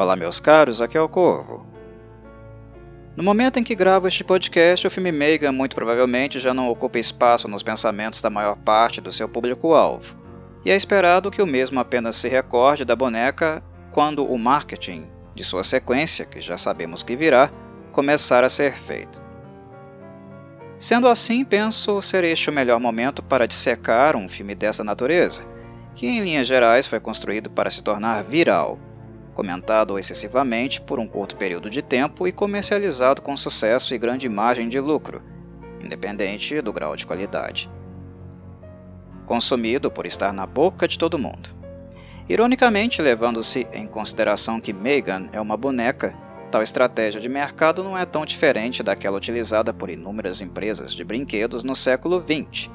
Olá, meus caros, aqui é o Corvo. No momento em que gravo este podcast, o filme Megan muito provavelmente já não ocupa espaço nos pensamentos da maior parte do seu público-alvo, e é esperado que o mesmo apenas se recorde da boneca quando o marketing de sua sequência, que já sabemos que virá, começar a ser feito. Sendo assim, penso ser este o melhor momento para dissecar um filme dessa natureza, que em linhas gerais foi construído para se tornar viral, comentado excessivamente por um curto período de tempo e comercializado com sucesso e grande margem de lucro, independente do grau de qualidade. Consumido por estar na boca de todo mundo. Ironicamente, levando-se em consideração que Megan é uma boneca Tal estratégia de mercado não é tão diferente daquela utilizada por inúmeras empresas de brinquedos no século XX.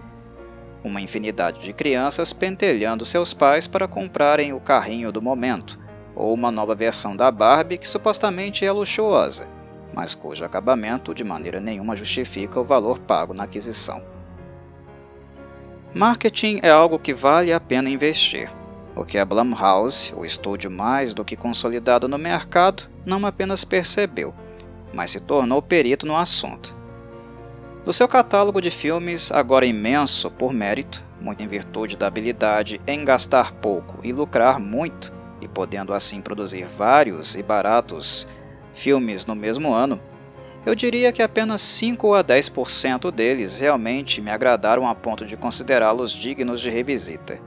Uma infinidade de crianças pentelhando seus pais para comprarem o carrinho do momento, ou uma nova versão da Barbie que supostamente é luxuosa, mas cujo acabamento de maneira nenhuma justifica o valor pago na aquisição. Marketing é algo que vale a pena investir o que a Blumhouse, o estúdio mais do que consolidado no mercado, não apenas percebeu, mas se tornou perito no assunto. Do seu catálogo de filmes, agora imenso por mérito, muito em virtude da habilidade em gastar pouco e lucrar muito, e podendo assim produzir vários e baratos filmes no mesmo ano, eu diria que apenas 5 a 10% deles realmente me agradaram a ponto de considerá-los dignos de revisita.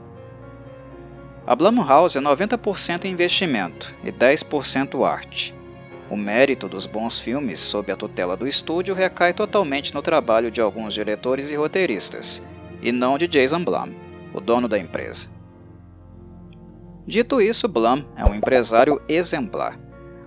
A Blumhouse é 90% investimento e 10% arte. O mérito dos bons filmes sob a tutela do estúdio recai totalmente no trabalho de alguns diretores e roteiristas, e não de Jason Blum, o dono da empresa. Dito isso, Blum é um empresário exemplar.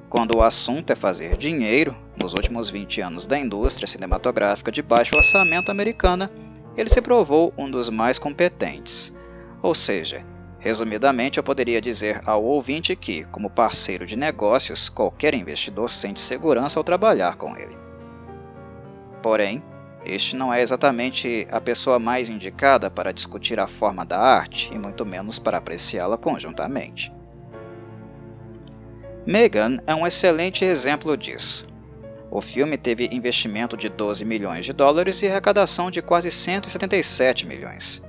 Quando o assunto é fazer dinheiro, nos últimos 20 anos da indústria cinematográfica de baixo orçamento americana, ele se provou um dos mais competentes. Ou seja, Resumidamente, eu poderia dizer ao ouvinte que, como parceiro de negócios, qualquer investidor sente segurança ao trabalhar com ele. Porém, este não é exatamente a pessoa mais indicada para discutir a forma da arte e muito menos para apreciá-la conjuntamente. Megan é um excelente exemplo disso. O filme teve investimento de 12 milhões de dólares e arrecadação de quase 177 milhões.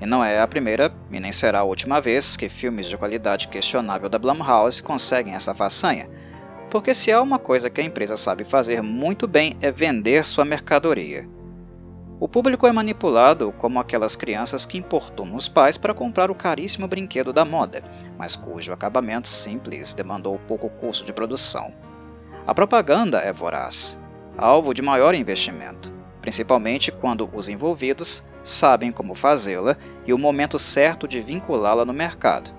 E não é a primeira, e nem será a última vez, que filmes de qualidade questionável da Blumhouse conseguem essa façanha, porque se há uma coisa que a empresa sabe fazer muito bem é vender sua mercadoria. O público é manipulado como aquelas crianças que importunam os pais para comprar o caríssimo brinquedo da moda, mas cujo acabamento simples demandou pouco custo de produção. A propaganda é voraz, alvo de maior investimento, principalmente quando os envolvidos sabem como fazê-la e o momento certo de vinculá-la no mercado.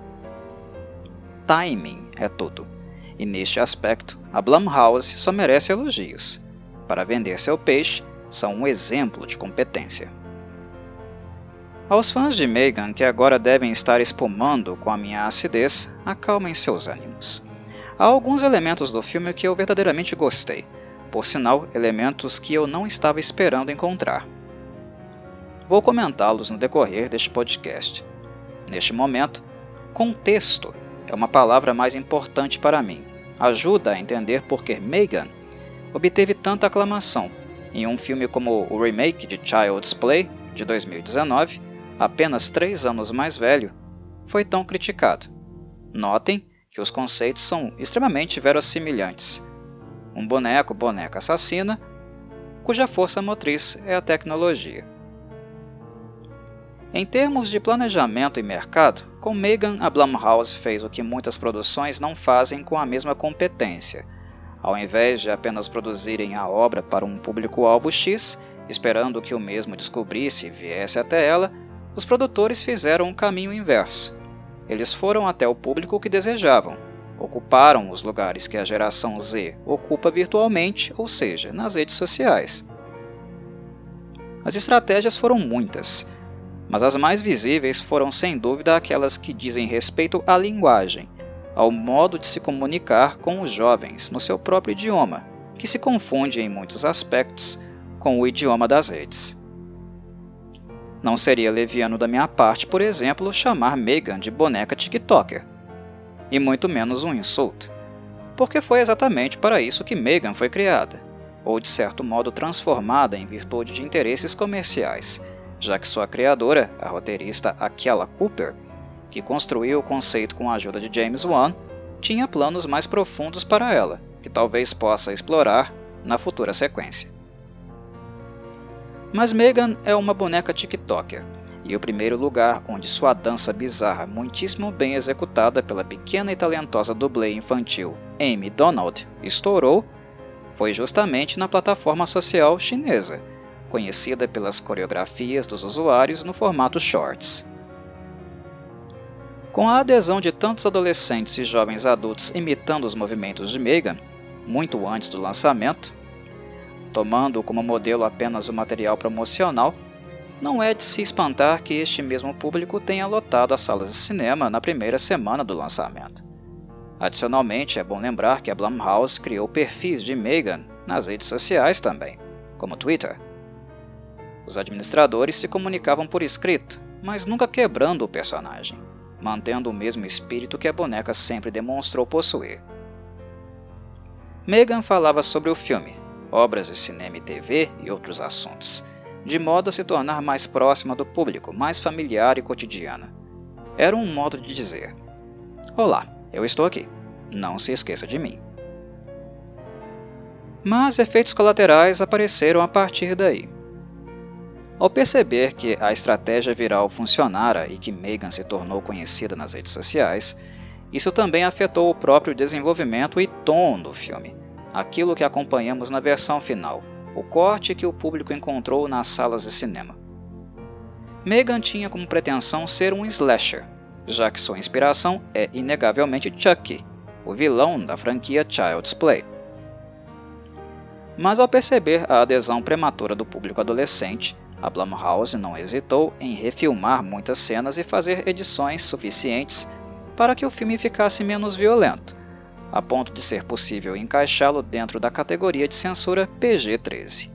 Timing é tudo, e neste aspecto, a Blumhouse só merece elogios. Para vender seu peixe, são um exemplo de competência. Aos fãs de Megan que agora devem estar espumando com a minha acidez, acalmem seus ânimos. Há alguns elementos do filme que eu verdadeiramente gostei, por sinal, elementos que eu não estava esperando encontrar. Vou comentá-los no decorrer deste podcast. Neste momento, contexto é uma palavra mais importante para mim. Ajuda a entender por que Megan obteve tanta aclamação em um filme como o remake de Child's Play, de 2019, apenas três anos mais velho, foi tão criticado. Notem que os conceitos são extremamente verossimilhantes. Um boneco, boneca assassina, cuja força motriz é a tecnologia. Em termos de planejamento e mercado, com Megan a Blumhouse fez o que muitas produções não fazem com a mesma competência. Ao invés de apenas produzirem a obra para um público-alvo X, esperando que o mesmo descobrisse e viesse até ela, os produtores fizeram um caminho inverso. Eles foram até o público que desejavam, ocuparam os lugares que a geração Z ocupa virtualmente, ou seja, nas redes sociais. As estratégias foram muitas mas as mais visíveis foram sem dúvida aquelas que dizem respeito à linguagem, ao modo de se comunicar com os jovens no seu próprio idioma, que se confunde em muitos aspectos com o idioma das redes. Não seria leviano da minha parte, por exemplo, chamar Megan de boneca TikToker. e muito menos um insulto. Porque foi exatamente para isso que Megan foi criada, ou de certo modo transformada em virtude de interesses comerciais, já que sua criadora, a roteirista Akela Cooper, que construiu o conceito com a ajuda de James Wan, tinha planos mais profundos para ela, que talvez possa explorar na futura sequência. Mas Megan é uma boneca TikToker, e o primeiro lugar onde sua dança bizarra, muitíssimo bem executada pela pequena e talentosa dublê infantil Amy Donald, estourou foi justamente na plataforma social chinesa, conhecida pelas coreografias dos usuários no formato Shorts. Com a adesão de tantos adolescentes e jovens adultos imitando os movimentos de Megan, muito antes do lançamento, tomando como modelo apenas o material promocional, não é de se espantar que este mesmo público tenha lotado as salas de cinema na primeira semana do lançamento. Adicionalmente, é bom lembrar que a Blumhouse criou perfis de Megan nas redes sociais também, como Twitter. Os administradores se comunicavam por escrito, mas nunca quebrando o personagem mantendo o mesmo espírito que a boneca sempre demonstrou possuir. Megan falava sobre o filme, obras de cinema e TV e outros assuntos, de modo a se tornar mais próxima do público, mais familiar e cotidiana. Era um modo de dizer: Olá, eu estou aqui. Não se esqueça de mim. Mas efeitos colaterais apareceram a partir daí. Ao perceber que a estratégia viral funcionara e que Megan se tornou conhecida nas redes sociais, isso também afetou o próprio desenvolvimento e tom do filme, aquilo que acompanhamos na versão final, o corte que o público encontrou nas salas de cinema. Megan tinha como pretensão ser um slasher, já que sua inspiração é inegavelmente Chucky, o vilão da franquia Child's Play. Mas ao perceber a adesão prematura do público adolescente, a Blumhouse não hesitou em refilmar muitas cenas e fazer edições suficientes para que o filme ficasse menos violento, a ponto de ser possível encaixá-lo dentro da categoria de censura PG-13.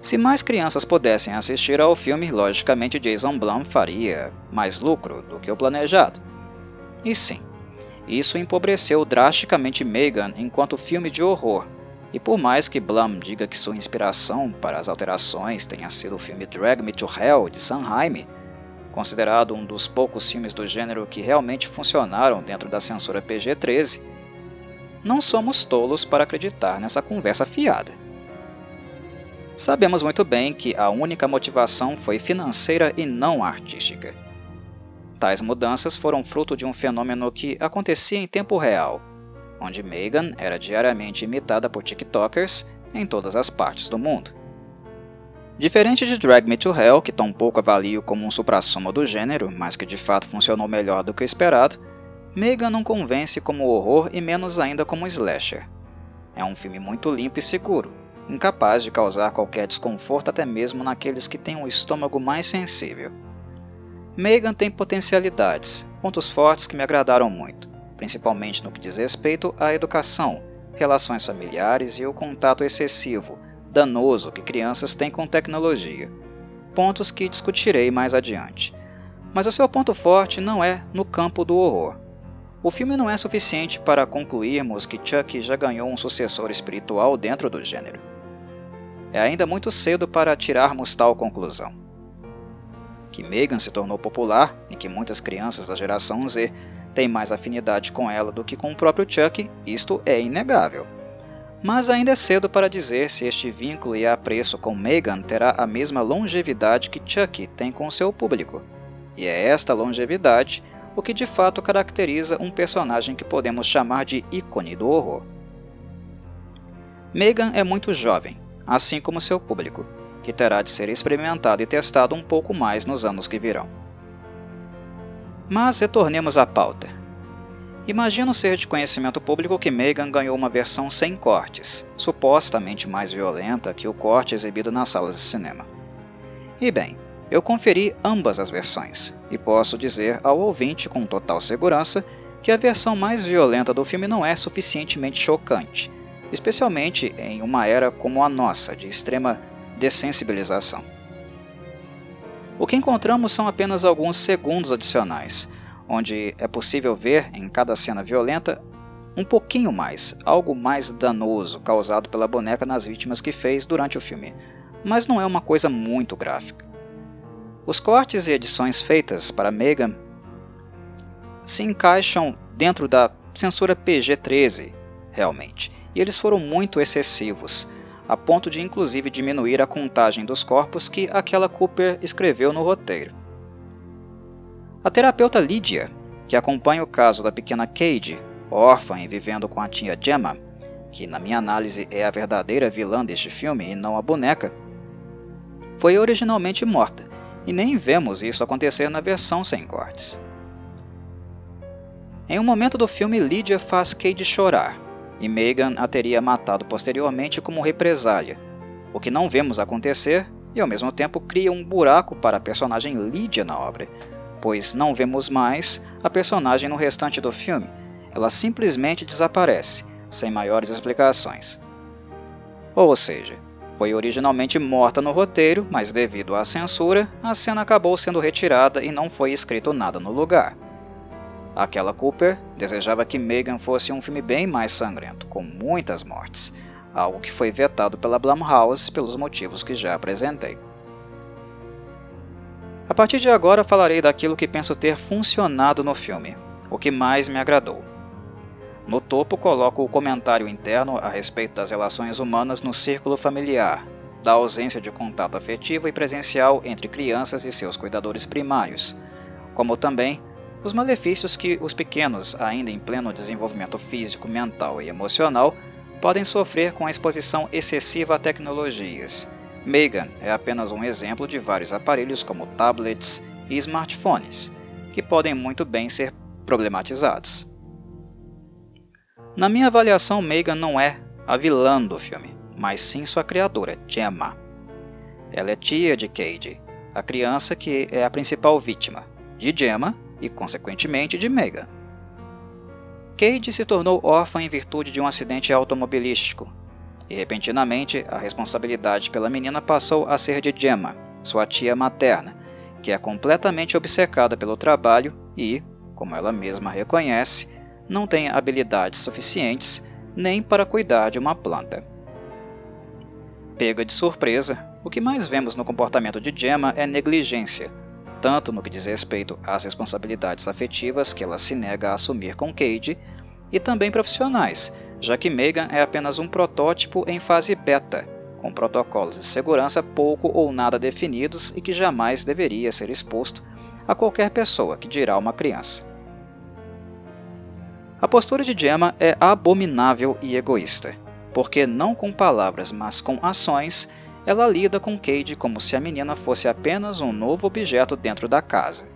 Se mais crianças pudessem assistir ao filme, logicamente Jason Blum faria mais lucro do que o planejado. E sim, isso empobreceu drasticamente Megan enquanto filme de horror, e por mais que Blum diga que sua inspiração para as alterações tenha sido o filme Drag Me to Hell de Sanheim, considerado um dos poucos filmes do gênero que realmente funcionaram dentro da censura PG-13, não somos tolos para acreditar nessa conversa fiada. Sabemos muito bem que a única motivação foi financeira e não artística. Tais mudanças foram fruto de um fenômeno que acontecia em tempo real onde Megan era diariamente imitada por TikTokers em todas as partes do mundo. Diferente de Drag Me to Hell, que tampouco avalio como um suprassumo do gênero, mas que de fato funcionou melhor do que esperado, Megan não convence como horror e menos ainda como slasher. É um filme muito limpo e seguro, incapaz de causar qualquer desconforto até mesmo naqueles que têm um estômago mais sensível. Megan tem potencialidades, pontos fortes que me agradaram muito, principalmente no que diz respeito à educação, relações familiares e o contato excessivo, danoso que crianças têm com tecnologia. Pontos que discutirei mais adiante. Mas o seu ponto forte não é no campo do horror. O filme não é suficiente para concluirmos que Chuck já ganhou um sucessor espiritual dentro do gênero. É ainda muito cedo para tirarmos tal conclusão. Que Megan se tornou popular e que muitas crianças da geração Z tem mais afinidade com ela do que com o próprio Chuck, isto é inegável. Mas ainda é cedo para dizer se este vínculo e apreço com Megan terá a mesma longevidade que Chuck tem com seu público. E é esta longevidade o que de fato caracteriza um personagem que podemos chamar de ícone do horror. Megan é muito jovem, assim como seu público, que terá de ser experimentado e testado um pouco mais nos anos que virão. Mas retornemos à pauta. Imagino ser de conhecimento público que Megan ganhou uma versão sem cortes, supostamente mais violenta que o corte exibido nas salas de cinema. E bem, eu conferi ambas as versões, e posso dizer ao ouvinte com total segurança que a versão mais violenta do filme não é suficientemente chocante, especialmente em uma era como a nossa, de extrema dessensibilização. O que encontramos são apenas alguns segundos adicionais, onde é possível ver em cada cena violenta um pouquinho mais, algo mais danoso causado pela boneca nas vítimas que fez durante o filme, mas não é uma coisa muito gráfica. Os cortes e edições feitas para Megan se encaixam dentro da censura PG-13, realmente, e eles foram muito excessivos, a ponto de inclusive diminuir a contagem dos corpos que aquela Cooper escreveu no roteiro. A terapeuta Lydia, que acompanha o caso da pequena Cade, órfã e vivendo com a tia Gemma, que na minha análise é a verdadeira vilã deste filme e não a boneca, foi originalmente morta, e nem vemos isso acontecer na versão sem cortes. Em um momento do filme, Lydia faz Cade chorar, e Megan a teria matado posteriormente como represália, o que não vemos acontecer e ao mesmo tempo cria um buraco para a personagem Lydia na obra, pois não vemos mais a personagem no restante do filme, ela simplesmente desaparece, sem maiores explicações. Ou seja, foi originalmente morta no roteiro, mas devido à censura, a cena acabou sendo retirada e não foi escrito nada no lugar. Aquela Cooper desejava que Megan fosse um filme bem mais sangrento, com muitas mortes, algo que foi vetado pela Blumhouse pelos motivos que já apresentei. A partir de agora falarei daquilo que penso ter funcionado no filme, o que mais me agradou. No topo coloco o comentário interno a respeito das relações humanas no círculo familiar, da ausência de contato afetivo e presencial entre crianças e seus cuidadores primários, como também os malefícios que os pequenos, ainda em pleno desenvolvimento físico, mental e emocional, podem sofrer com a exposição excessiva a tecnologias. Megan é apenas um exemplo de vários aparelhos como tablets e smartphones, que podem muito bem ser problematizados. Na minha avaliação, Megan não é a vilã do filme, mas sim sua criadora, Gemma. Ela é tia de Cade, a criança que é a principal vítima, de Gemma e, consequentemente, de Megan. Cade se tornou órfã em virtude de um acidente automobilístico, e repentinamente a responsabilidade pela menina passou a ser de Gemma, sua tia materna, que é completamente obcecada pelo trabalho e, como ela mesma reconhece, não tem habilidades suficientes nem para cuidar de uma planta. Pega de surpresa, o que mais vemos no comportamento de Gemma é negligência, tanto no que diz respeito às responsabilidades afetivas que ela se nega a assumir com Cade, e também profissionais, já que Megan é apenas um protótipo em fase beta, com protocolos de segurança pouco ou nada definidos e que jamais deveria ser exposto a qualquer pessoa, que dirá uma criança. A postura de Gemma é abominável e egoísta, porque não com palavras, mas com ações, ela lida com Cade como se a menina fosse apenas um novo objeto dentro da casa.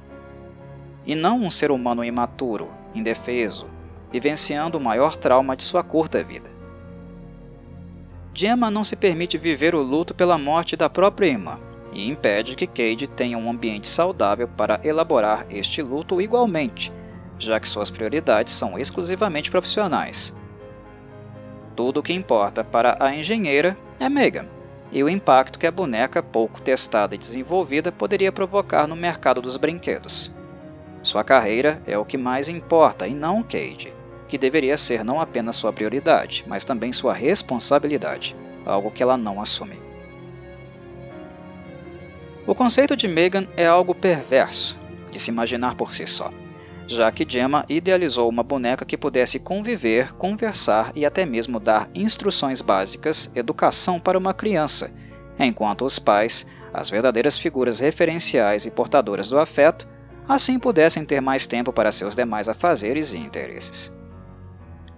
E não um ser humano imaturo, indefeso, vivenciando o maior trauma de sua curta vida. Gemma não se permite viver o luto pela morte da própria irmã e impede que Cade tenha um ambiente saudável para elaborar este luto igualmente, já que suas prioridades são exclusivamente profissionais. Tudo o que importa para a engenheira é Megan, e o impacto que a boneca pouco testada e desenvolvida poderia provocar no mercado dos brinquedos. Sua carreira é o que mais importa e não Cade, que deveria ser não apenas sua prioridade, mas também sua responsabilidade, algo que ela não assume. O conceito de Megan é algo perverso de se imaginar por si só, já que Gemma idealizou uma boneca que pudesse conviver, conversar e até mesmo dar instruções básicas, educação para uma criança, enquanto os pais, as verdadeiras figuras referenciais e portadoras do afeto, assim pudessem ter mais tempo para seus demais afazeres e interesses.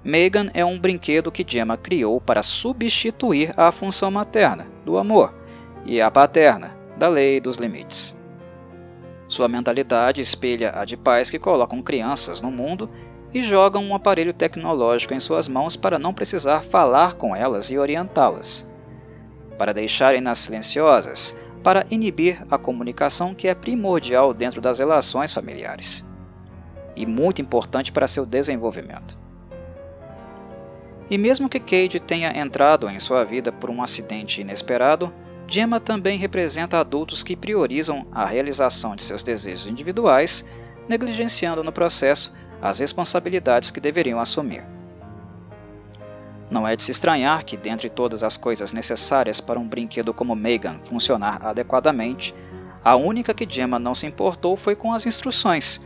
Megan é um brinquedo que Gemma criou para substituir a função materna, do amor, e a paterna, da lei e dos limites. Sua mentalidade espelha a de pais que colocam crianças no mundo e jogam um aparelho tecnológico em suas mãos para não precisar falar com elas e orientá-las. Para deixarem-nas silenciosas, para inibir a comunicação que é primordial dentro das relações familiares e muito importante para seu desenvolvimento. E mesmo que Cade tenha entrado em sua vida por um acidente inesperado, Gemma também representa adultos que priorizam a realização de seus desejos individuais, negligenciando no processo as responsabilidades que deveriam assumir. Não é de se estranhar que, dentre todas as coisas necessárias para um brinquedo como Megan funcionar adequadamente, a única que Gemma não se importou foi com as instruções,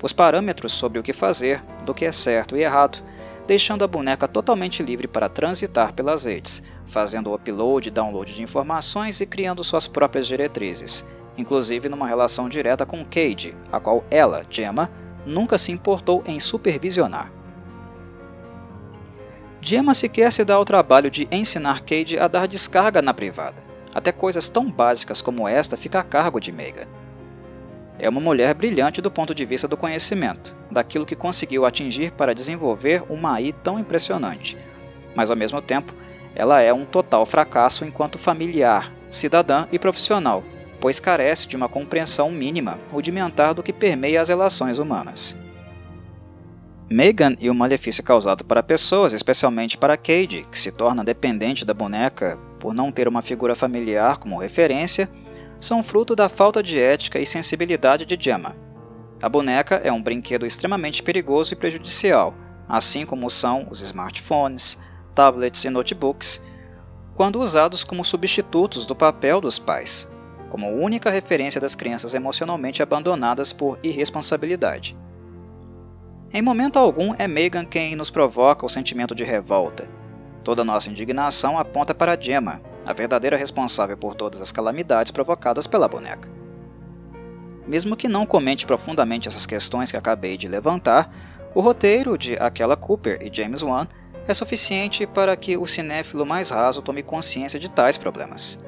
os parâmetros sobre o que fazer, do que é certo e errado, deixando a boneca totalmente livre para transitar pelas redes, fazendo upload e download de informações e criando suas próprias diretrizes, inclusive numa relação direta com Cade, a qual ela, Gemma, nunca se importou em supervisionar. Gemma sequer se dá ao trabalho de ensinar Cade a dar descarga na privada. Até coisas tão básicas como esta fica a cargo de Megan. É uma mulher brilhante do ponto de vista do conhecimento, daquilo que conseguiu atingir para desenvolver uma AI tão impressionante. Mas ao mesmo tempo, ela é um total fracasso enquanto familiar, cidadã e profissional, pois carece de uma compreensão mínima, rudimentar do que permeia as relações humanas. Megan e o malefício causado para pessoas, especialmente para Cade, que se torna dependente da boneca por não ter uma figura familiar como referência, são fruto da falta de ética e sensibilidade de Gemma. A boneca é um brinquedo extremamente perigoso e prejudicial, assim como são os smartphones, tablets e notebooks, quando usados como substitutos do papel dos pais, como única referência das crianças emocionalmente abandonadas por irresponsabilidade. Em momento algum é Megan quem nos provoca o sentimento de revolta. Toda nossa indignação aponta para Gemma, a verdadeira responsável por todas as calamidades provocadas pela boneca. Mesmo que não comente profundamente essas questões que acabei de levantar, o roteiro de Aquela Cooper e James Wan é suficiente para que o cinéfilo mais raso tome consciência de tais problemas.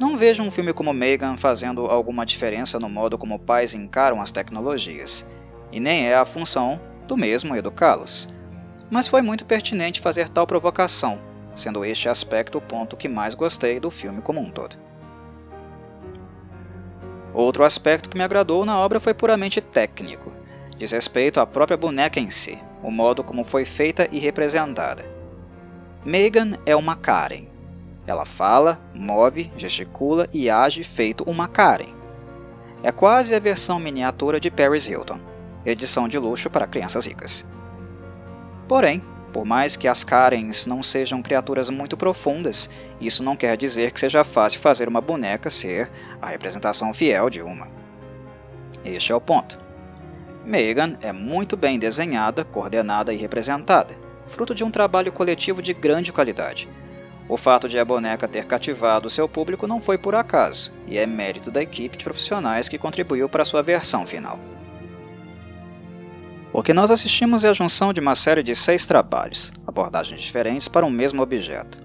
Não vejo um filme como Megan fazendo alguma diferença no modo como pais encaram as tecnologias, e nem é a função do mesmo educá-los. Mas foi muito pertinente fazer tal provocação, sendo este aspecto o ponto que mais gostei do filme como um todo. Outro aspecto que me agradou na obra foi puramente técnico, diz respeito à própria boneca em si, o modo como foi feita e representada. Megan é uma Karen. Ela fala, move, gesticula e age feito uma Karen. É quase a versão miniatura de Paris Hilton, edição de luxo para crianças ricas. Porém, por mais que as Karens não sejam criaturas muito profundas, isso não quer dizer que seja fácil fazer uma boneca ser a representação fiel de uma. Este é o ponto. Megan é muito bem desenhada, coordenada e representada, fruto de um trabalho coletivo de grande qualidade. O fato de a boneca ter cativado seu público não foi por acaso, e é mérito da equipe de profissionais que contribuiu para sua versão final. O que nós assistimos é a junção de uma série de seis trabalhos, abordagens diferentes para um mesmo objeto.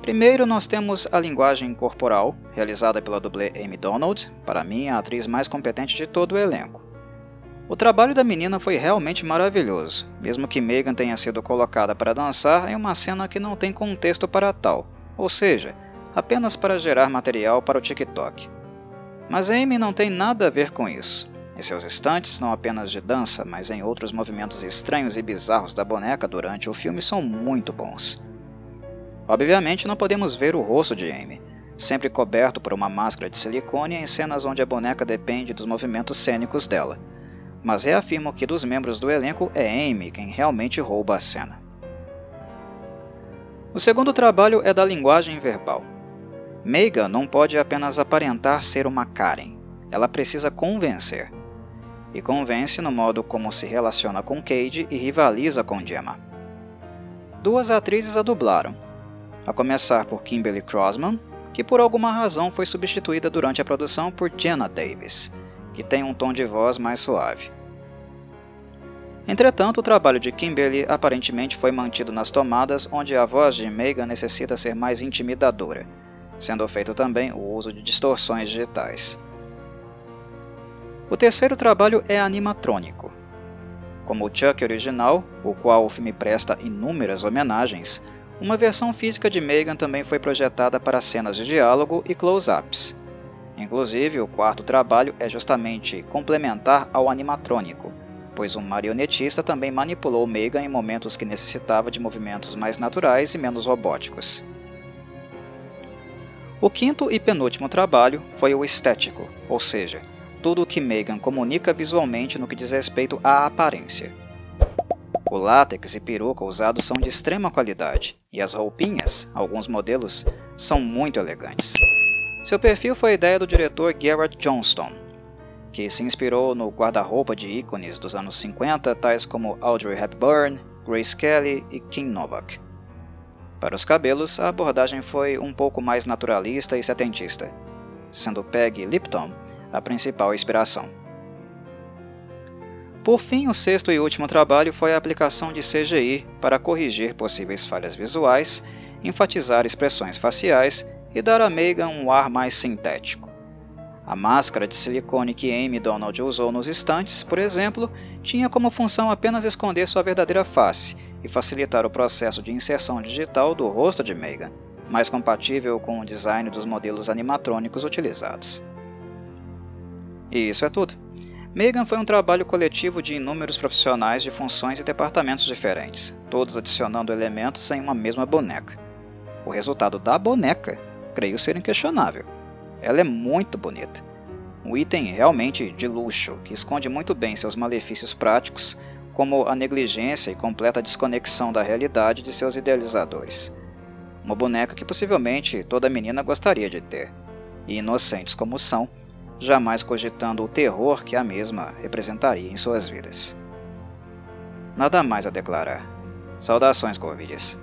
Primeiro, nós temos a linguagem corporal, realizada pela dublê Amy Donald, para mim a atriz mais competente de todo o elenco. O trabalho da menina foi realmente maravilhoso, mesmo que Megan tenha sido colocada para dançar em uma cena que não tem contexto para tal, ou seja, apenas para gerar material para o TikTok. Mas Amy não tem nada a ver com isso. Em seus instantes, não apenas de dança, mas em outros movimentos estranhos e bizarros da boneca durante o filme são muito bons. Obviamente não podemos ver o rosto de Amy, sempre coberto por uma máscara de silicone em cenas onde a boneca depende dos movimentos cênicos dela. Mas reafirmo que dos membros do elenco é Amy quem realmente rouba a cena. O segundo trabalho é da linguagem verbal. Megan não pode apenas aparentar ser uma Karen, ela precisa convencer e convence no modo como se relaciona com Cade e rivaliza com Gemma. Duas atrizes a dublaram, a começar por Kimberly Crossman, que por alguma razão foi substituída durante a produção por Jenna Davis, que tem um tom de voz mais suave. Entretanto, o trabalho de Kimberly aparentemente foi mantido nas tomadas onde a voz de Megan necessita ser mais intimidadora, sendo feito também o uso de distorções digitais. O terceiro trabalho é animatrônico. Como o Chuck original, o qual o filme presta inúmeras homenagens, uma versão física de Megan também foi projetada para cenas de diálogo e close-ups. Inclusive, o quarto trabalho é justamente complementar ao animatrônico, pois um marionetista também manipulou Megan em momentos que necessitava de movimentos mais naturais e menos robóticos. O quinto e penúltimo trabalho foi o estético, ou seja, tudo o que Megan comunica visualmente no que diz respeito à aparência. O látex e peruca usados são de extrema qualidade, e as roupinhas, alguns modelos, são muito elegantes. Seu perfil foi a ideia do diretor Garrett Johnston, que se inspirou no guarda-roupa de ícones dos anos 50, tais como Audrey Hepburn, Grace Kelly e Kim Novak. Para os cabelos, a abordagem foi um pouco mais naturalista e setentista, sendo Peggy Lipton a principal inspiração. Por fim, o sexto e último trabalho foi a aplicação de CGI para corrigir possíveis falhas visuais, enfatizar expressões faciais e dar a Megan um ar mais sintético. A máscara de silicone que Amy Donald usou nos estantes, por exemplo, tinha como função apenas esconder sua verdadeira face e facilitar o processo de inserção digital do rosto de Megan, mais compatível com o design dos modelos animatrônicos utilizados. E isso é tudo. Megan foi um trabalho coletivo de inúmeros profissionais de funções e departamentos diferentes, todos adicionando elementos em uma mesma boneca. O resultado da boneca, creio ser inquestionável. Ela é muito bonita. Um item realmente de luxo, que esconde muito bem seus malefícios práticos, como a negligência e completa desconexão da realidade de seus idealizadores. Uma boneca que possivelmente toda menina gostaria de ter. E inocentes como são, jamais cogitando o terror que a mesma representaria em suas vidas. Nada mais a declarar. Saudações, Corvides.